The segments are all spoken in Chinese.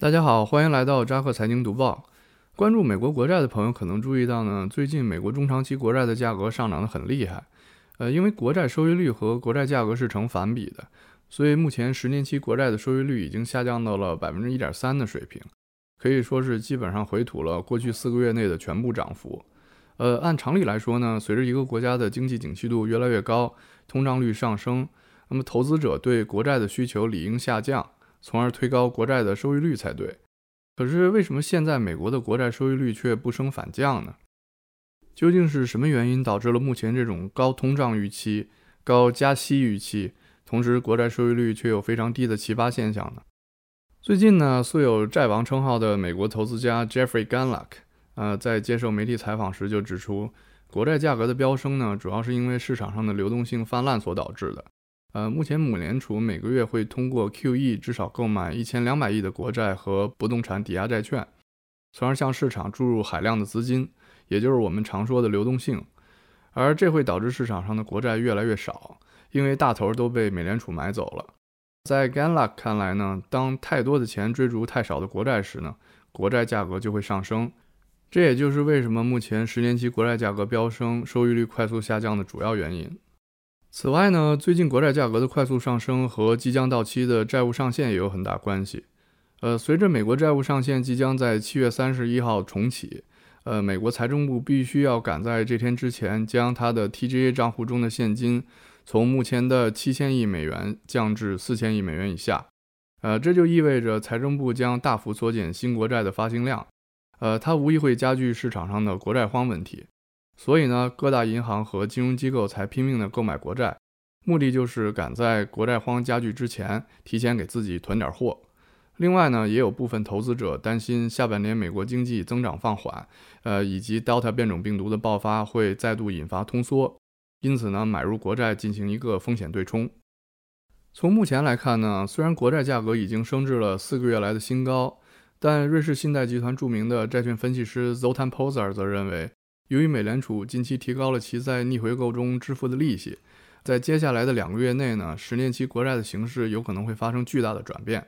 大家好，欢迎来到扎克财经读报。关注美国国债的朋友可能注意到呢，最近美国中长期国债的价格上涨得很厉害。呃，因为国债收益率和国债价格是成反比的，所以目前十年期国债的收益率已经下降到了百分之一点三的水平，可以说是基本上回吐了过去四个月内的全部涨幅。呃，按常理来说呢，随着一个国家的经济景气度越来越高，通胀率上升，那么投资者对国债的需求理应下降。从而推高国债的收益率才对。可是为什么现在美国的国债收益率却不升反降呢？究竟是什么原因导致了目前这种高通胀预期、高加息预期，同时国债收益率却有非常低的奇葩现象呢？最近呢，素有“债王”称号的美国投资家 Jeffrey gunluck 呃，在接受媒体采访时就指出，国债价格的飙升呢，主要是因为市场上的流动性泛滥所导致的。呃，目前美联储每个月会通过 QE 至少购买一千两百亿的国债和不动产抵押债券，从而向市场注入海量的资金，也就是我们常说的流动性。而这会导致市场上的国债越来越少，因为大头都被美联储买走了。在 g a n l a c 看来呢，当太多的钱追逐太少的国债时呢，国债价格就会上升。这也就是为什么目前十年期国债价格飙升、收益率快速下降的主要原因。此外呢，最近国债价格的快速上升和即将到期的债务上限也有很大关系。呃，随着美国债务上限即将在七月三十一号重启，呃，美国财政部必须要赶在这天之前将它的 TGA 账户中的现金从目前的七千亿美元降至四千亿美元以下。呃，这就意味着财政部将大幅缩减新国债的发行量。呃，它无疑会加剧市场上的国债荒问题。所以呢，各大银行和金融机构才拼命的购买国债，目的就是赶在国债荒加剧之前，提前给自己囤点货。另外呢，也有部分投资者担心下半年美国经济增长放缓，呃，以及 Delta 变种病毒的爆发会再度引发通缩，因此呢，买入国债进行一个风险对冲。从目前来看呢，虽然国债价格已经升至了四个月来的新高，但瑞士信贷集团著名的债券分析师 Zotan Poser 则认为。由于美联储近期提高了其在逆回购中支付的利息，在接下来的两个月内呢，十年期国债的形势有可能会发生巨大的转变。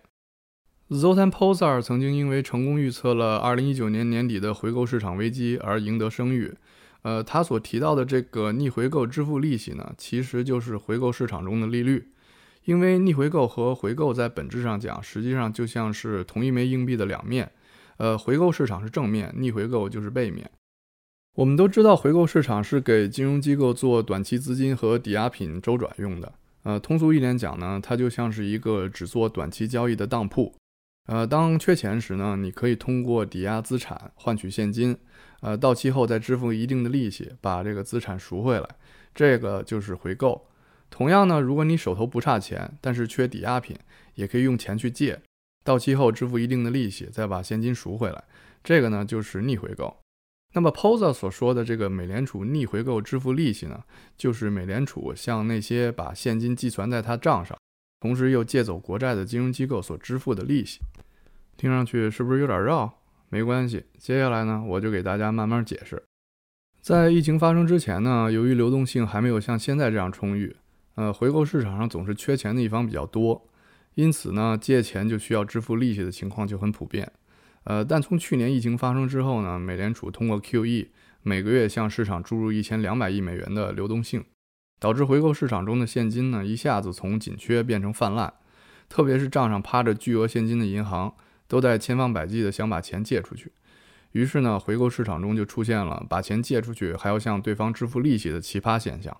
Zoltan Pozar 曾经因为成功预测了2019年年底的回购市场危机而赢得声誉。呃，他所提到的这个逆回购支付利息呢，其实就是回购市场中的利率。因为逆回购和回购在本质上讲，实际上就像是同一枚硬币的两面。呃，回购市场是正面，逆回购就是背面。我们都知道，回购市场是给金融机构做短期资金和抵押品周转用的。呃，通俗一点讲呢，它就像是一个只做短期交易的当铺。呃，当缺钱时呢，你可以通过抵押资产换取现金，呃，到期后再支付一定的利息，把这个资产赎回来。这个就是回购。同样呢，如果你手头不差钱，但是缺抵押品，也可以用钱去借，到期后支付一定的利息，再把现金赎回来。这个呢，就是逆回购。那么 Posa 所说的这个美联储逆回购支付利息呢，就是美联储向那些把现金寄存在他账上，同时又借走国债的金融机构所支付的利息。听上去是不是有点绕？没关系，接下来呢，我就给大家慢慢解释。在疫情发生之前呢，由于流动性还没有像现在这样充裕，呃，回购市场上总是缺钱的一方比较多，因此呢，借钱就需要支付利息的情况就很普遍。呃，但从去年疫情发生之后呢，美联储通过 QE 每个月向市场注入一千两百亿美元的流动性，导致回购市场中的现金呢一下子从紧缺变成泛滥，特别是账上趴着巨额现金的银行都在千方百计的想把钱借出去，于是呢，回购市场中就出现了把钱借出去还要向对方支付利息的奇葩现象。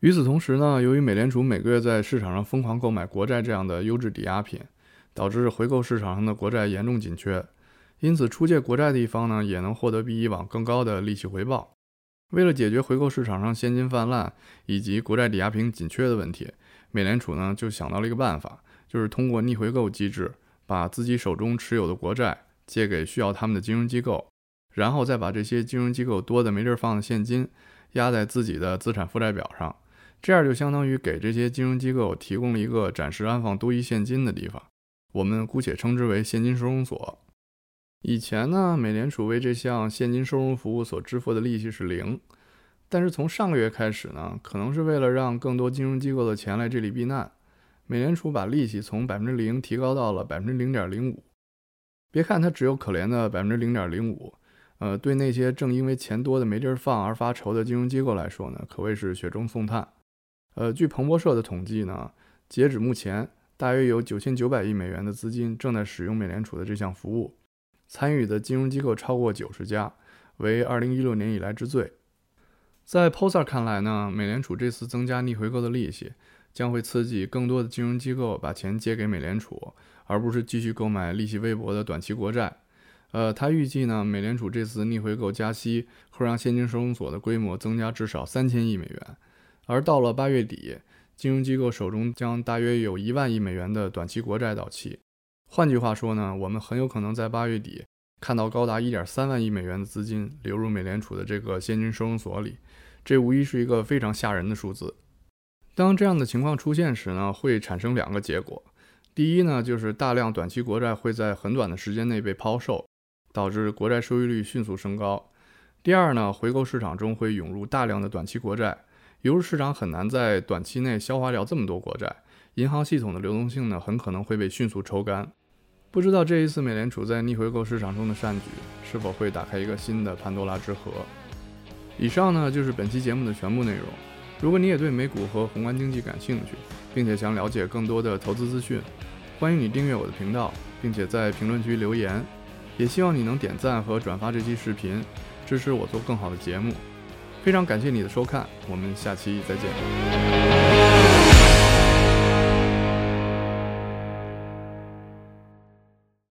与此同时呢，由于美联储每个月在市场上疯狂购买国债这样的优质抵押品。导致回购市场上的国债严重紧缺，因此出借国债的一方呢，也能获得比以往更高的利息回报。为了解决回购市场上现金泛滥以及国债抵押品紧缺的问题，美联储呢就想到了一个办法，就是通过逆回购机制，把自己手中持有的国债借给需要他们的金融机构，然后再把这些金融机构多的没地儿放的现金压在自己的资产负债表上，这样就相当于给这些金融机构提供了一个暂时安放多余现金的地方。我们姑且称之为现金收容所。以前呢，美联储为这项现金收容服务所支付的利息是零，但是从上个月开始呢，可能是为了让更多金融机构的钱来这里避难，美联储把利息从百分之零提高到了百分之零点零五。别看它只有可怜的百分之零点零五，呃，对那些正因为钱多的没地儿放而发愁的金融机构来说呢，可谓是雪中送炭。呃，据彭博社的统计呢，截止目前，大约有九千九百亿美元的资金正在使用美联储的这项服务，参与的金融机构超过九十家，为二零一六年以来之最。在 Poser 看来呢，美联储这次增加逆回购的利息，将会刺激更多的金融机构把钱借给美联储，而不是继续购买利息微薄的短期国债。呃，他预计呢，美联储这次逆回购加息会让现金收容所的规模增加至少三千亿美元。而到了八月底，金融机构手中将大约有一万亿美元的短期国债到期。换句话说呢，我们很有可能在八月底看到高达一点三万亿美元的资金流入美联储的这个现金收容所里，这无疑是一个非常吓人的数字。当这样的情况出现时呢，会产生两个结果。第一呢，就是大量短期国债会在很短的时间内被抛售，导致国债收益率迅速升高。第二呢，回购市场中会涌入大量的短期国债。由于市场很难在短期内消化掉这么多国债，银行系统的流动性呢很可能会被迅速抽干。不知道这一次美联储在逆回购市场中的善举，是否会打开一个新的潘多拉之盒？以上呢就是本期节目的全部内容。如果你也对美股和宏观经济感兴趣，并且想了解更多的投资资讯，欢迎你订阅我的频道，并且在评论区留言。也希望你能点赞和转发这期视频，支持我做更好的节目。非常感谢你的收看，我们下期再见。